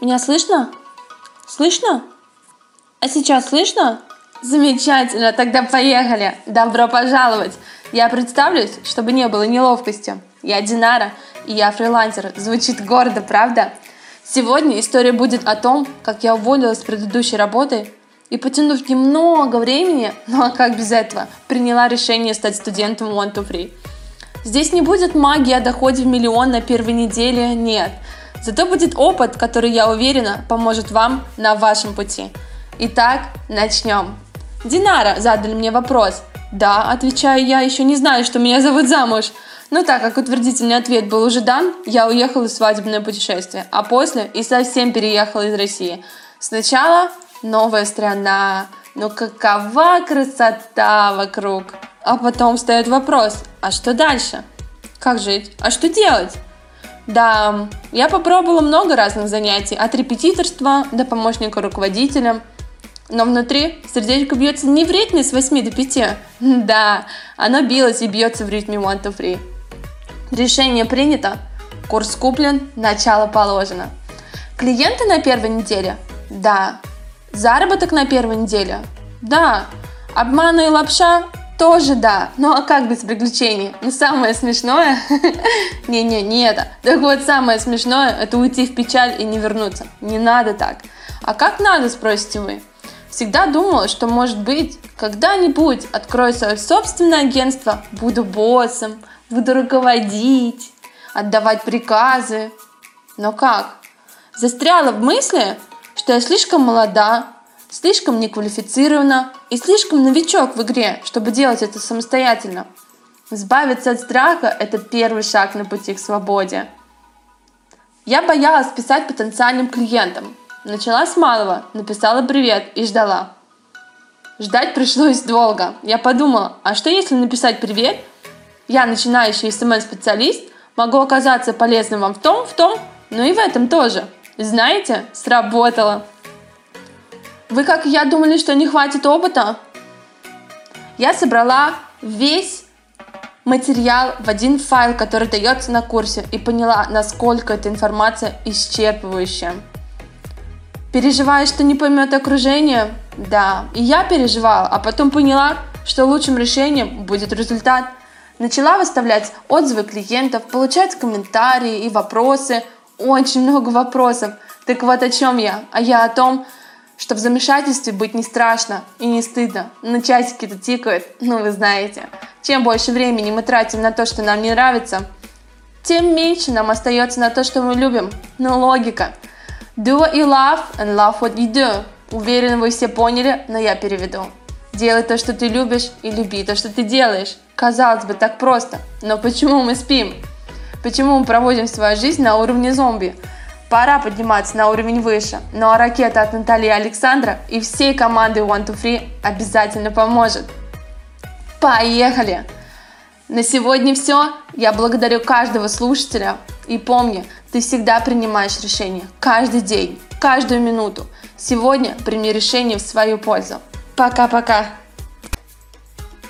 Меня слышно? Слышно? А сейчас слышно? Замечательно, тогда поехали. Добро пожаловать. Я представлюсь, чтобы не было неловкости. Я Динара, и я фрилансер. Звучит гордо, правда? Сегодня история будет о том, как я уволилась с предыдущей работы и, потянув немного времени, ну а как без этого, приняла решение стать студентом One to Free. Здесь не будет магии о доходе в миллион на первой неделе, нет. Зато будет опыт, который, я уверена, поможет вам на вашем пути. Итак, начнем. Динара задали мне вопрос. Да, отвечаю я, еще не знаю, что меня зовут замуж. Но так как утвердительный ответ был уже дан, я уехала в свадебное путешествие, а после и совсем переехала из России. Сначала новая страна, но какова красота вокруг. А потом встает вопрос, а что дальше? Как жить? А что делать? Да, я попробовала много разных занятий, от репетиторства до помощника руководителя. Но внутри сердечко бьется не в ритме с 8 до 5. Да, оно билось и бьется в ритме one to free. Решение принято, курс куплен, начало положено. Клиенты на первой неделе? Да. Заработок на первой неделе? Да. Обманы и лапша? Тоже да. Ну а как без приключений? Ну самое смешное... Не-не, не это. Так вот, самое смешное – это уйти в печаль и не вернуться. Не надо так. А как надо, спросите вы? Всегда думала, что, может быть, когда-нибудь открою свое собственное агентство, буду боссом, буду руководить, отдавать приказы. Но как? Застряла в мысли, что я слишком молода, слишком неквалифицирована и слишком новичок в игре, чтобы делать это самостоятельно. Избавиться от страха – это первый шаг на пути к свободе. Я боялась писать потенциальным клиентам. Начала с малого, написала привет и ждала. Ждать пришлось долго. Я подумала, а что если написать привет? Я, начинающий SMM-специалист, могу оказаться полезным вам в том, в том, но и в этом тоже. Знаете, сработало. Вы, как я, думали, что не хватит опыта? Я собрала весь материал в один файл, который дается на курсе, и поняла, насколько эта информация исчерпывающая. Переживаю, что не поймет окружение? Да, и я переживала, а потом поняла, что лучшим решением будет результат. Начала выставлять отзывы клиентов, получать комментарии и вопросы. Очень много вопросов. Так вот о чем я? А я о том, что в замешательстве быть не страшно и не стыдно. Но часики-то тикают, ну вы знаете. Чем больше времени мы тратим на то, что нам не нравится, тем меньше нам остается на то, что мы любим. Ну логика. Do what you love and love what you do. Уверен, вы все поняли, но я переведу. Делай то, что ты любишь, и люби то, что ты делаешь. Казалось бы, так просто. Но почему мы спим? Почему мы проводим свою жизнь на уровне зомби? Пора подниматься на уровень выше. Ну а ракета от Натальи Александра и всей команды One to Free обязательно поможет. Поехали! На сегодня все. Я благодарю каждого слушателя. И помни, ты всегда принимаешь решение. Каждый день, каждую минуту. Сегодня прими решение в свою пользу. Пока-пока.